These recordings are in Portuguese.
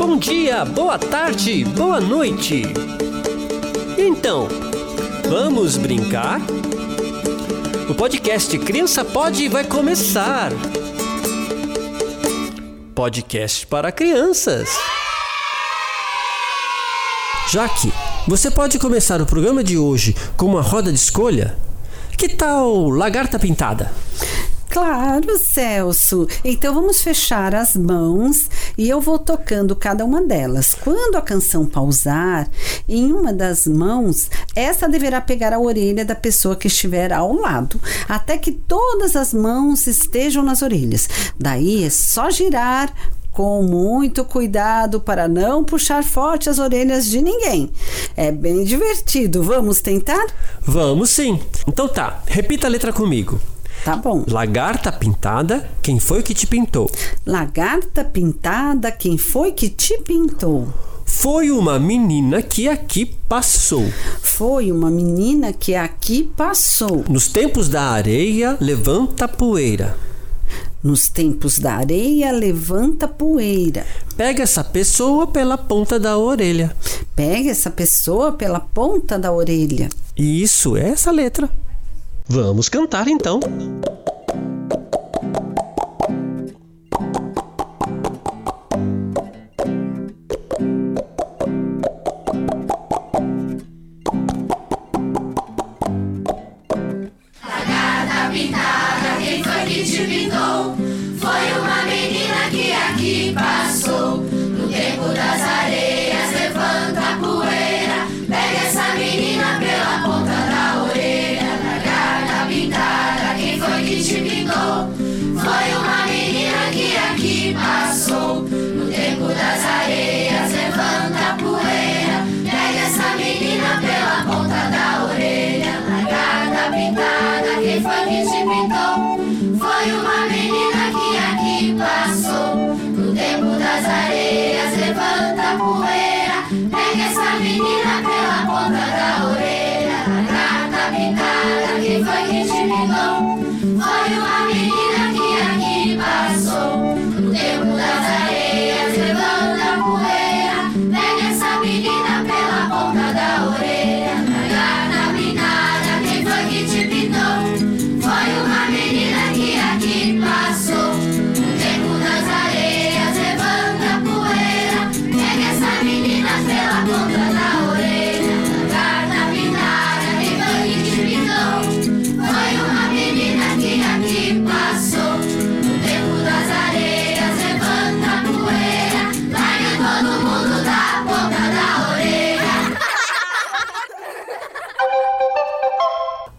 Bom dia, boa tarde, boa noite. Então, vamos brincar? O podcast Criança Pode vai começar. Podcast para crianças. Jaque, você pode começar o programa de hoje com uma roda de escolha? Que tal Lagarta Pintada? Claro, Celso. Então vamos fechar as mãos e eu vou tocando cada uma delas. Quando a canção pausar, em uma das mãos, essa deverá pegar a orelha da pessoa que estiver ao lado, até que todas as mãos estejam nas orelhas. Daí é só girar com muito cuidado para não puxar forte as orelhas de ninguém. É bem divertido. Vamos tentar? Vamos sim. Então tá, repita a letra comigo. Tá bom. Lagarta pintada, quem foi que te pintou? Lagarta pintada, quem foi que te pintou? Foi uma menina que aqui passou. Foi uma menina que aqui passou. Nos tempos da areia, levanta poeira. Nos tempos da areia, levanta poeira. Pega essa pessoa pela ponta da orelha. Pega essa pessoa pela ponta da orelha. Isso, é essa letra. Vamos cantar então.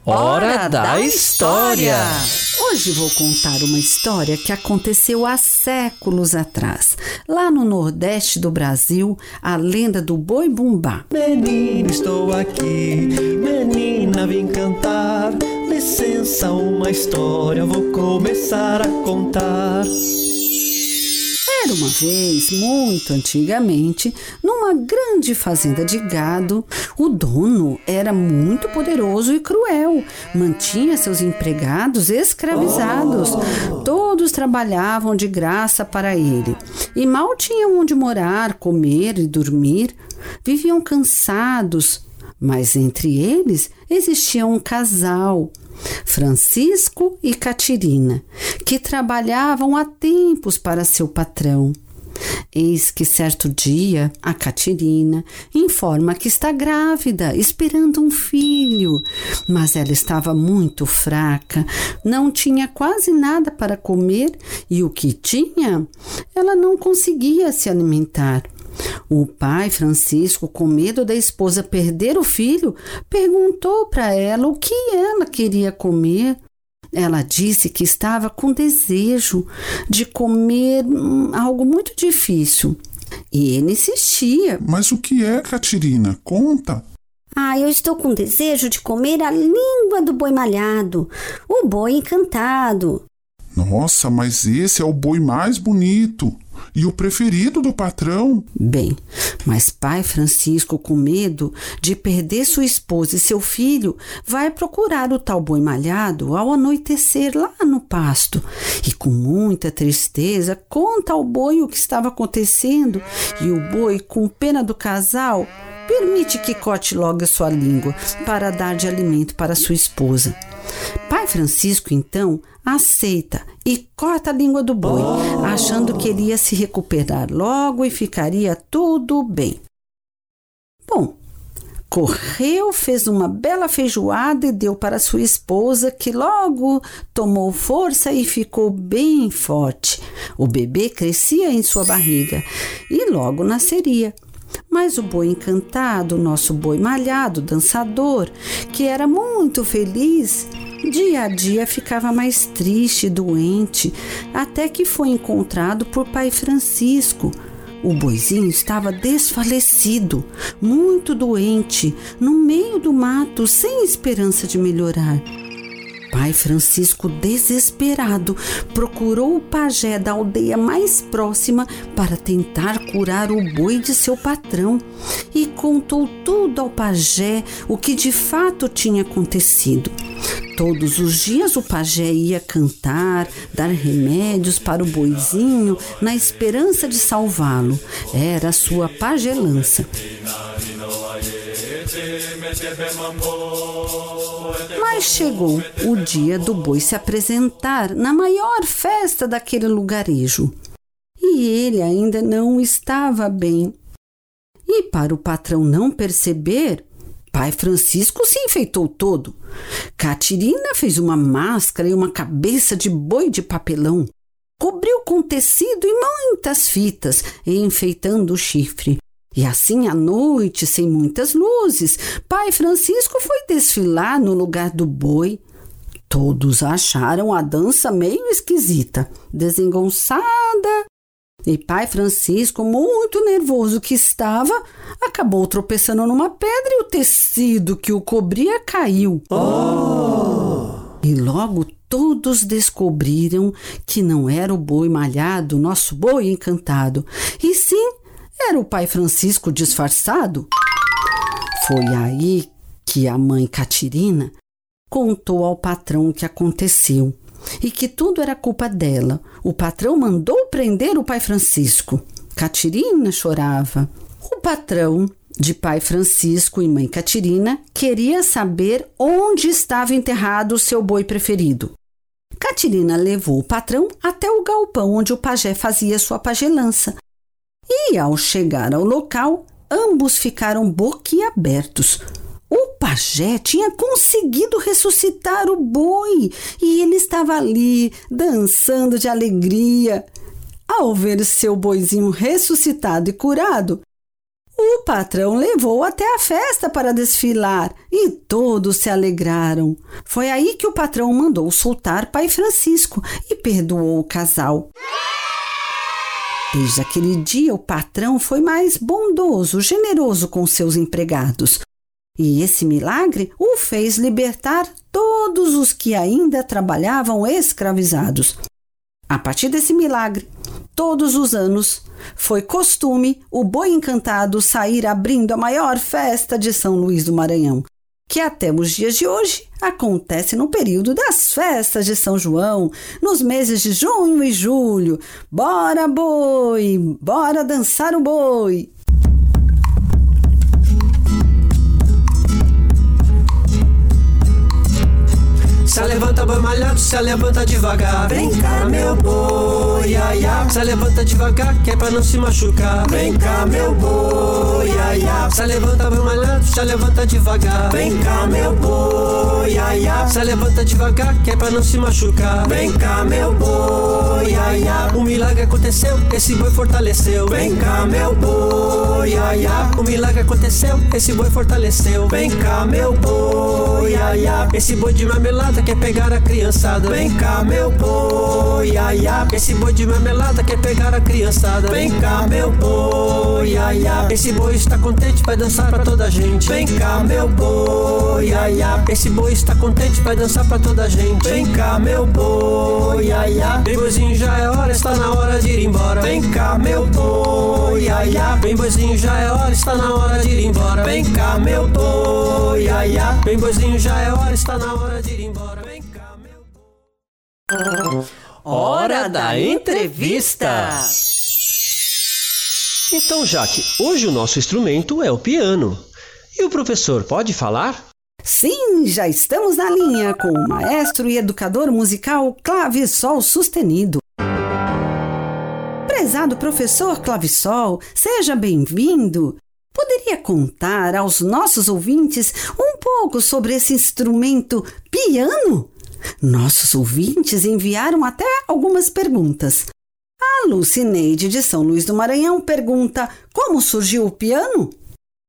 Hora da história. Hoje vou contar uma história que aconteceu há séculos atrás. Lá no Nordeste do Brasil, a lenda do boi bumbá. Menina, estou aqui. Menina, vim cantar. Licença, uma história vou começar a contar. Era uma vez, muito antigamente, numa grande fazenda de gado, o dono era muito poderoso e cruel, mantinha seus empregados escravizados. Todos trabalhavam de graça para ele e mal tinham onde morar, comer e dormir. Viviam cansados, mas entre eles existia um casal. Francisco e Catirina, que trabalhavam há tempos para seu patrão. Eis que certo dia a Catirina informa que está grávida, esperando um filho, mas ela estava muito fraca, não tinha quase nada para comer e o que tinha, ela não conseguia se alimentar. O pai Francisco, com medo da esposa perder o filho, perguntou para ela o que ela queria comer. Ela disse que estava com desejo de comer hum, algo muito difícil. E ele insistia. Mas o que é, Catirina? Conta. Ah, eu estou com desejo de comer a língua do boi malhado, o boi encantado. Nossa, mas esse é o boi mais bonito. E o preferido do patrão. Bem, mas pai Francisco, com medo de perder sua esposa e seu filho, vai procurar o tal boi malhado ao anoitecer lá no pasto. E com muita tristeza conta ao boi o que estava acontecendo, e o boi, com pena do casal, permite que corte logo a sua língua para dar de alimento para sua esposa. Pai Francisco, então, aceita e corta a língua do boi, achando que ele ia se recuperar logo e ficaria tudo bem. Bom, correu, fez uma bela feijoada e deu para sua esposa, que logo tomou força e ficou bem forte. O bebê crescia em sua barriga e logo nasceria. Mas o boi encantado, nosso boi malhado, dançador, que era muito feliz, dia a dia ficava mais triste e doente, até que foi encontrado por pai Francisco. O boizinho estava desfalecido, muito doente, no meio do mato, sem esperança de melhorar. Pai Francisco, desesperado, procurou o pajé da aldeia mais próxima para tentar curar o boi de seu patrão e contou tudo ao pajé o que de fato tinha acontecido. Todos os dias o pajé ia cantar, dar remédios para o boizinho na esperança de salvá-lo. Era sua pagelança. Mas chegou o dia do boi se apresentar na maior festa daquele lugarejo. E ele ainda não estava bem. E para o patrão não perceber, pai Francisco se enfeitou todo. Catirina fez uma máscara e uma cabeça de boi de papelão. Cobriu com tecido e muitas fitas, enfeitando o chifre. E assim à noite, sem muitas luzes, pai Francisco foi desfilar no lugar do boi. Todos acharam a dança meio esquisita, desengonçada. E pai Francisco, muito nervoso que estava, acabou tropeçando numa pedra e o tecido que o cobria caiu. Oh! E logo todos descobriram que não era o boi malhado, nosso boi encantado, e sim era o pai Francisco disfarçado? Foi aí que a mãe Catirina contou ao patrão o que aconteceu e que tudo era culpa dela. O patrão mandou prender o pai Francisco. Catirina chorava. O patrão de pai Francisco e mãe Catirina queria saber onde estava enterrado o seu boi preferido. Catirina levou o patrão até o galpão onde o pajé fazia sua pagelança e ao chegar ao local, ambos ficaram boquiabertos. Pajé tinha conseguido ressuscitar o boi e ele estava ali, dançando de alegria. Ao ver seu boizinho ressuscitado e curado, o patrão levou até a festa para desfilar e todos se alegraram. Foi aí que o patrão mandou soltar Pai Francisco e perdoou o casal. Desde aquele dia, o patrão foi mais bondoso, generoso com seus empregados. E esse milagre o fez libertar todos os que ainda trabalhavam escravizados. A partir desse milagre, todos os anos, foi costume o boi encantado sair abrindo a maior festa de São Luís do Maranhão, que até os dias de hoje acontece no período das festas de São João, nos meses de junho e julho. Bora boi, bora dançar o boi. Se levanta boi malhado, se levanta devagar. Vem cá, meu boi, ai. Se levanta devagar, que é pra não se machucar. Vem cá, meu boi, ai. Se levanta boi malhado, se levanta devagar. Vem cá, meu boi, ai. Se levanta devagar, que é pra não se machucar. Vem cá, meu boi, ai, ai. Um milagre aconteceu, esse boi fortaleceu. Vem cá, meu boi, ai, ai. Um milagre aconteceu, esse boi fortaleceu. Vem cá, meu boi, ai. Esse boi de marmelada marmelada quer pegar a criançada. Vem cá, meu boi, ai, ai. Esse boi de marmelada quer pegar a criançada. Vem cá, meu boi, ai, ai. Esse boi está contente, vai dançar pra toda a gente. Vem cá, meu boi, ai, ai. Esse boi está contente, vai dançar pra toda a gente. Vem cá, meu boi, ai, ai. Vem boizinho, já é hora, está na hora de ir embora. Vem cá, meu boi, ai, ai. Vem boizinho, já é hora, está na hora de ir embora. Vem cá, meu boi, ai, ai. Vem boizinho, já é hora, está na hora de Hora da entrevista! Então, Jaque, hoje o nosso instrumento é o piano. E o professor pode falar? Sim, já estamos na linha com o maestro e educador musical Clavissol Sustenido. Prezado professor Clavissol, seja bem-vindo. Poderia contar aos nossos ouvintes um pouco sobre esse instrumento piano? Nossos ouvintes enviaram até algumas perguntas. A Lucineide de São Luís do Maranhão pergunta como surgiu o piano?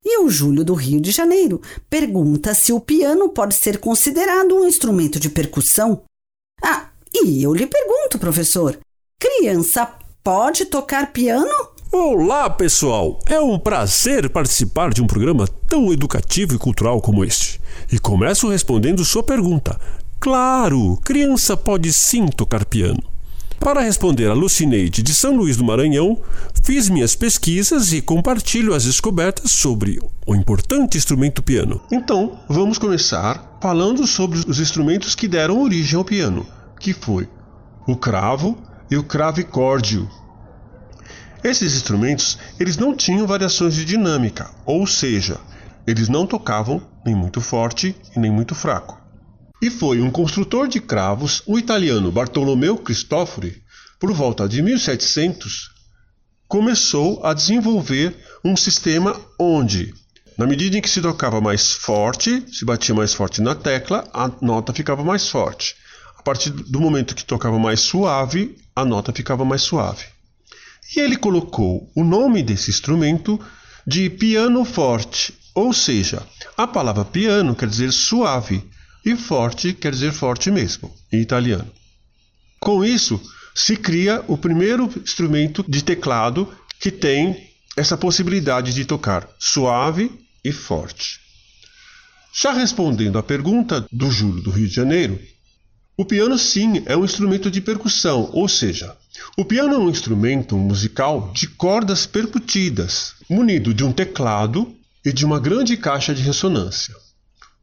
E o Júlio do Rio de Janeiro pergunta se o piano pode ser considerado um instrumento de percussão. Ah, e eu lhe pergunto, professor: criança pode tocar piano? Olá, pessoal! É um prazer participar de um programa tão educativo e cultural como este. E começo respondendo sua pergunta. Claro, criança pode sim tocar piano. Para responder a Lucineide de São Luís do Maranhão, fiz minhas pesquisas e compartilho as descobertas sobre o importante instrumento piano. Então, vamos começar falando sobre os instrumentos que deram origem ao piano, que foi o cravo e o cravicórdio. Esses instrumentos, eles não tinham variações de dinâmica, ou seja, eles não tocavam nem muito forte e nem muito fraco. E foi um construtor de cravos, o italiano Bartolomeu Cristofori, por volta de 1700, começou a desenvolver um sistema onde, na medida em que se tocava mais forte, se batia mais forte na tecla, a nota ficava mais forte. A partir do momento que tocava mais suave, a nota ficava mais suave. E ele colocou o nome desse instrumento de piano forte, ou seja, a palavra piano quer dizer suave e forte quer dizer forte mesmo, em italiano. Com isso, se cria o primeiro instrumento de teclado que tem essa possibilidade de tocar suave e forte. Já respondendo à pergunta do Júlio do Rio de Janeiro, o piano sim é um instrumento de percussão, ou seja, o piano é um instrumento musical de cordas percutidas, munido de um teclado e de uma grande caixa de ressonância.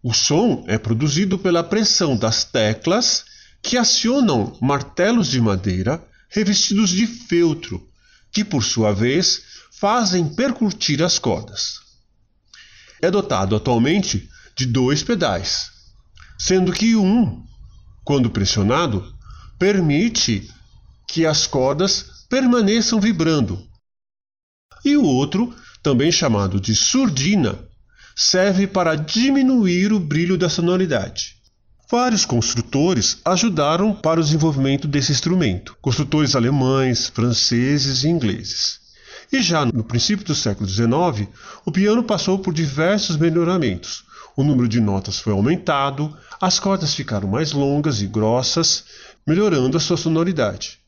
O som é produzido pela pressão das teclas que acionam martelos de madeira revestidos de feltro, que por sua vez fazem percutir as cordas. É dotado atualmente de dois pedais, sendo que um, quando pressionado, permite que as cordas permaneçam vibrando. E o outro, também chamado de surdina, serve para diminuir o brilho da sonoridade. Vários construtores ajudaram para o desenvolvimento desse instrumento, construtores alemães, franceses e ingleses. E já no princípio do século XIX, o piano passou por diversos melhoramentos. O número de notas foi aumentado, as cordas ficaram mais longas e grossas, melhorando a sua sonoridade.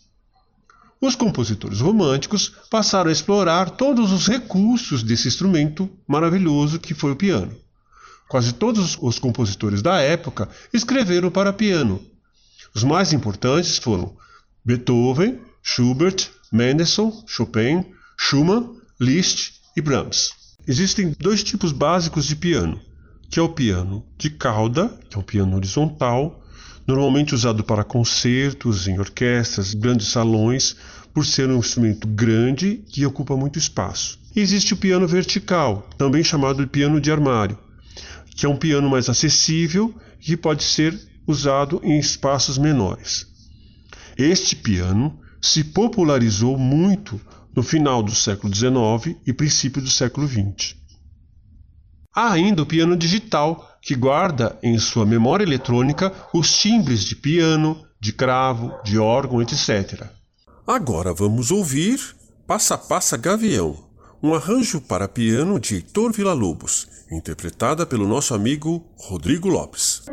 Os compositores românticos passaram a explorar todos os recursos desse instrumento maravilhoso que foi o piano. Quase todos os compositores da época escreveram para piano. Os mais importantes foram Beethoven, Schubert, Mendelssohn, Chopin, Schumann, Liszt e Brahms. Existem dois tipos básicos de piano, que é o piano de cauda, que é um piano horizontal, normalmente usado para concertos em orquestras, grandes salões, por ser um instrumento grande que ocupa muito espaço. E existe o piano vertical, também chamado de piano de armário, que é um piano mais acessível e pode ser usado em espaços menores. Este piano se popularizou muito no final do século XIX e princípio do século XX. Há ainda o piano digital, que guarda em sua memória eletrônica os timbres de piano, de cravo, de órgão, etc. Agora vamos ouvir Passa Passa Gavião, um arranjo para piano de Heitor Villa-Lobos, interpretada pelo nosso amigo Rodrigo Lopes.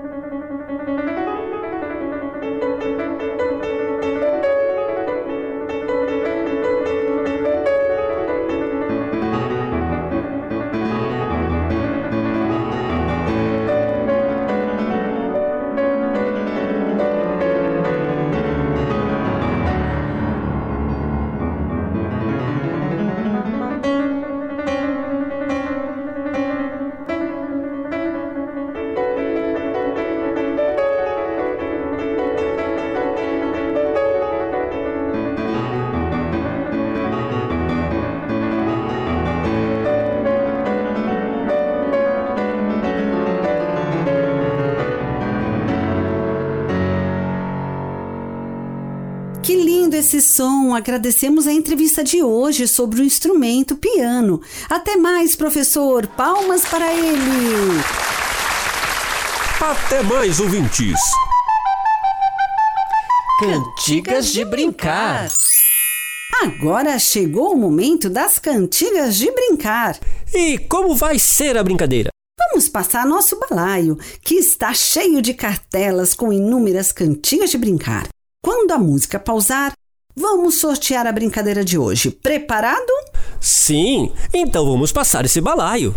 Som, agradecemos a entrevista de hoje sobre o instrumento piano. Até mais, professor. Palmas para ele. Até mais, ouvintes. Cantigas de brincar. Agora chegou o momento das cantigas de brincar. E como vai ser a brincadeira? Vamos passar nosso balaio, que está cheio de cartelas com inúmeras cantigas de brincar. Quando a música pausar, vamos sortear a brincadeira de hoje. Preparado? Sim, então vamos passar esse balaio.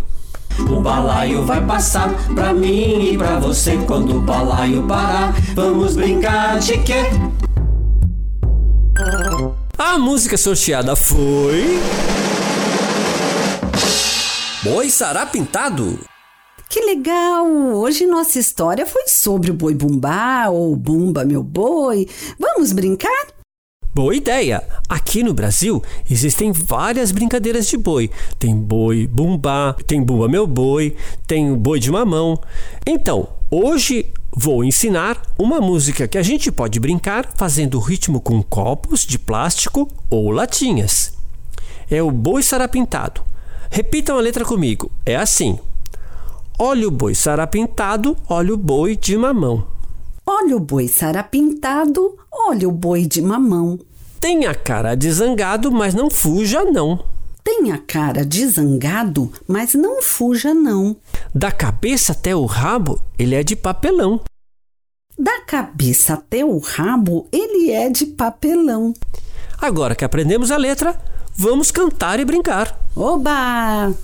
O balaio vai passar pra mim e pra você quando o balaio parar. Vamos brincar de quê? A música sorteada foi. Boi Sará Pintado. Que legal! Hoje nossa história foi sobre o boi bumbá ou bumba meu boi. Vamos brincar? Boa ideia! Aqui no Brasil existem várias brincadeiras de boi. Tem boi bumbá, tem bumba meu boi, tem boi de mamão. Então, hoje vou ensinar uma música que a gente pode brincar fazendo ritmo com copos de plástico ou latinhas. É o boi sarapintado. Repitam a letra comigo. É assim: Olha o boi sarapintado, olha o boi de mamão. Olha o boi sarapintado, olha o boi de mamão. Tem a cara de zangado, mas não fuja não. Tem a cara de zangado, mas não fuja não. Da cabeça até o rabo, ele é de papelão. Da cabeça até o rabo, ele é de papelão. Agora que aprendemos a letra, vamos cantar e brincar. Oba!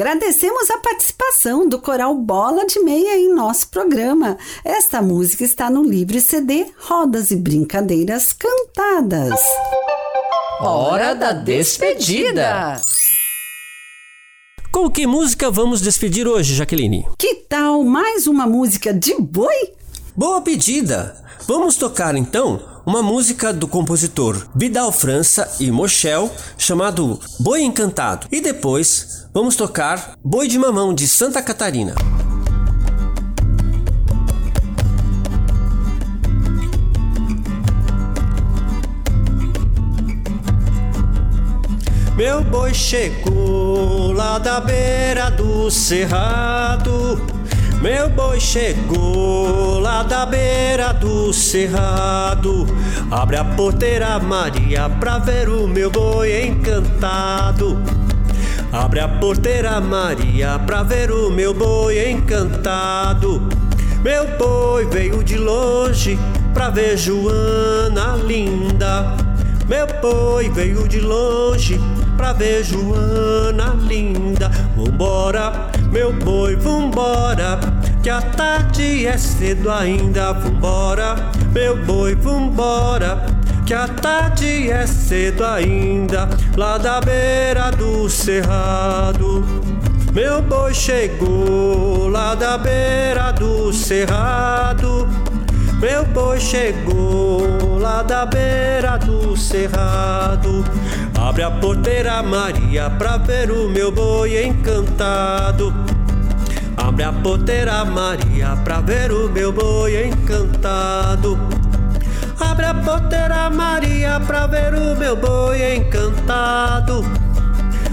Agradecemos a participação do Coral Bola de Meia em nosso programa. Esta música está no livro e CD Rodas e Brincadeiras Cantadas. Hora da despedida. Com que música vamos despedir hoje, Jaqueline? Que tal mais uma música de boi? Boa pedida! Vamos tocar então uma música do compositor Vidal França e Mochel chamado Boi Encantado. E depois vamos tocar Boi de Mamão de Santa Catarina. Meu boi chegou lá da beira do cerrado. Meu boi chegou lá da beira do cerrado. Abre a porteira, Maria, pra ver o meu boi encantado. Abre a porteira, Maria, pra ver o meu boi encantado. Meu boi veio de longe pra ver Joana linda. Meu boi veio de longe pra ver Joana linda. Vambora, meu boi, vambora, que a tarde é cedo ainda. Vambora, meu boi, vambora, que a tarde é cedo ainda. Lá da beira do cerrado. Meu boi chegou lá da beira do cerrado. Meu boi chegou lá da beira do cerrado. Abre a porteira, Maria, pra ver o meu boi encantado. Abre a porteira, Maria, pra ver o meu boi encantado. Abre a porteira, Maria, pra ver o meu boi encantado.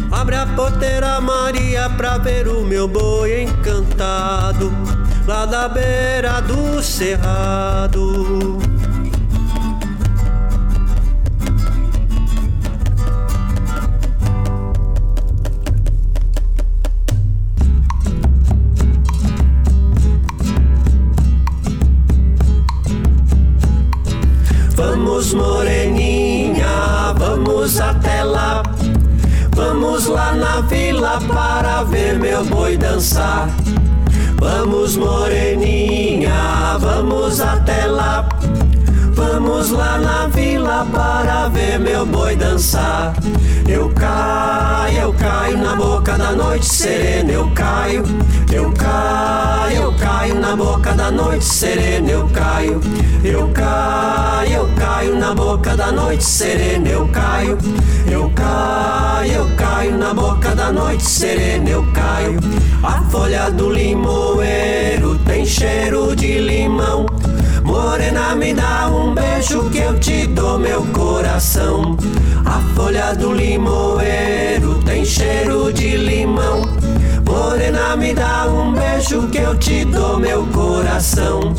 Abre a porteira, Maria, pra ver o meu boi encantado. Lá da beira do cerrado. Meu boi dançar. Vamos, moreninha, vamos até lá. Vamos lá na vila para ver meu boi dançar. Eu caio, eu caio na boca da noite serena, eu caio. Eu caio, eu caio na boca da noite serena, eu caio. Eu caio, eu caio na boca da noite serena, eu caio. Eu caio, eu na boca da noite serena, eu caio. A folha do limoeiro tem cheiro de limão. Morena, me dá um beijo que eu te dou meu coração. A folha do limoeiro tem cheiro de limão. Morena, me dá um beijo que eu te dou meu coração.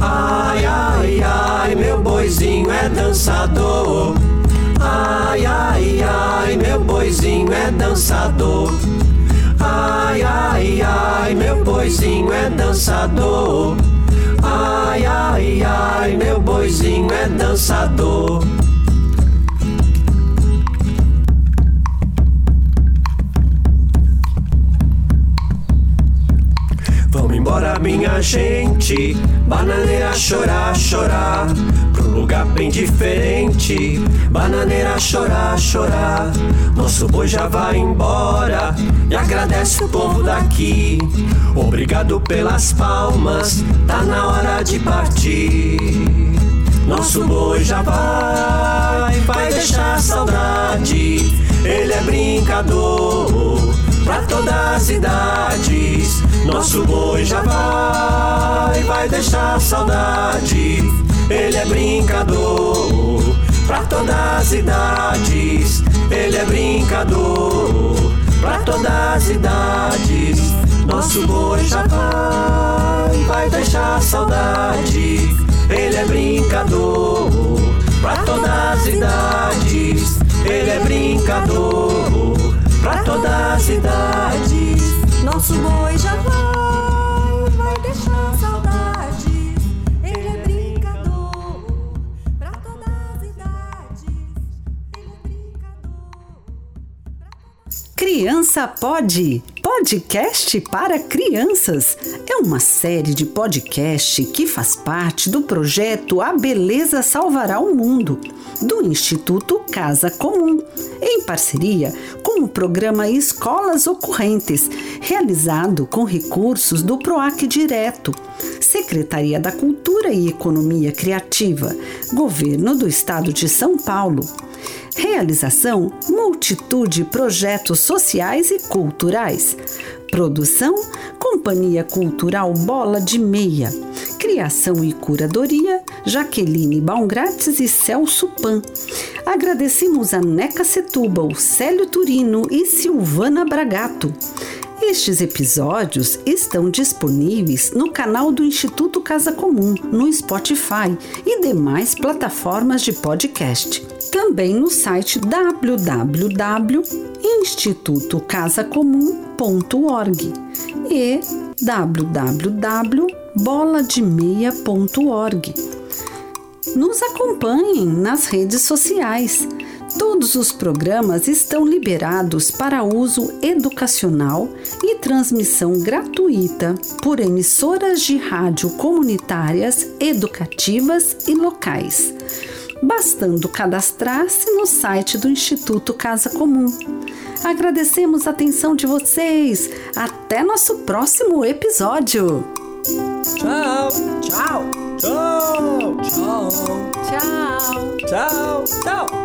Ai, ai, ai, meu boizinho é dançador. Ai, ai, ai, meu boizinho é dançador. Ai, ai, ai, meu boizinho é dançador. Ai, ai, ai, meu boizinho é dançador. Minha gente. Bananeira chorar, chorar. Um lugar bem diferente. Bananeira chorar, chorar. Nosso boi já vai embora. E agradece o povo daqui. Obrigado pelas palmas. Tá na hora de partir. Nosso boi já vai, vai deixar saudade. Ele é brincador pra todas as idades. Nosso boi já vai, vai deixar saudade. Ele é brincador pra todas as idades. Ele é brincador pra todas as idades. Nosso boi já vai, vai deixar saudade. Ele é brincador pra todas as idades. Ele é brincador pra todas as idades. Nosso boi já vai, vai deixar saudade. Ele é brincador pra todas as idades. Ele é brincador. Criança Pode, podcast para crianças. É uma série de podcast que faz parte do projeto A Beleza Salvará o Mundo, do Instituto Casa Comum, em parceria com o programa Escolas Ocorrentes, realizado com recursos do PROAC Direto, Secretaria da Cultura e Economia Criativa, Governo do Estado de São Paulo. Realização: multitude projetos sociais e culturais. Produção: Companhia Cultural Bola de Meia. Criação e curadoria: Jaqueline Baumgrates e Celso Pan. Agradecemos a Neca Setúbal, Célio Turino e Silvana Bragato. Estes episódios estão disponíveis no canal do Instituto Casa Comum, no Spotify e demais plataformas de podcast. Também no site www.institutocasacomum.org e www.bolademeia.org. Nos acompanhem nas redes sociais. Todos os programas estão liberados para uso educacional e transmissão gratuita por emissoras de rádio comunitárias, educativas e locais. Bastando cadastrar-se no site do Instituto Casa Comum. Agradecemos a atenção de vocês. Até nosso próximo episódio. Tchau, tchau, tchau, tchau, Tchau. tchau, tchau.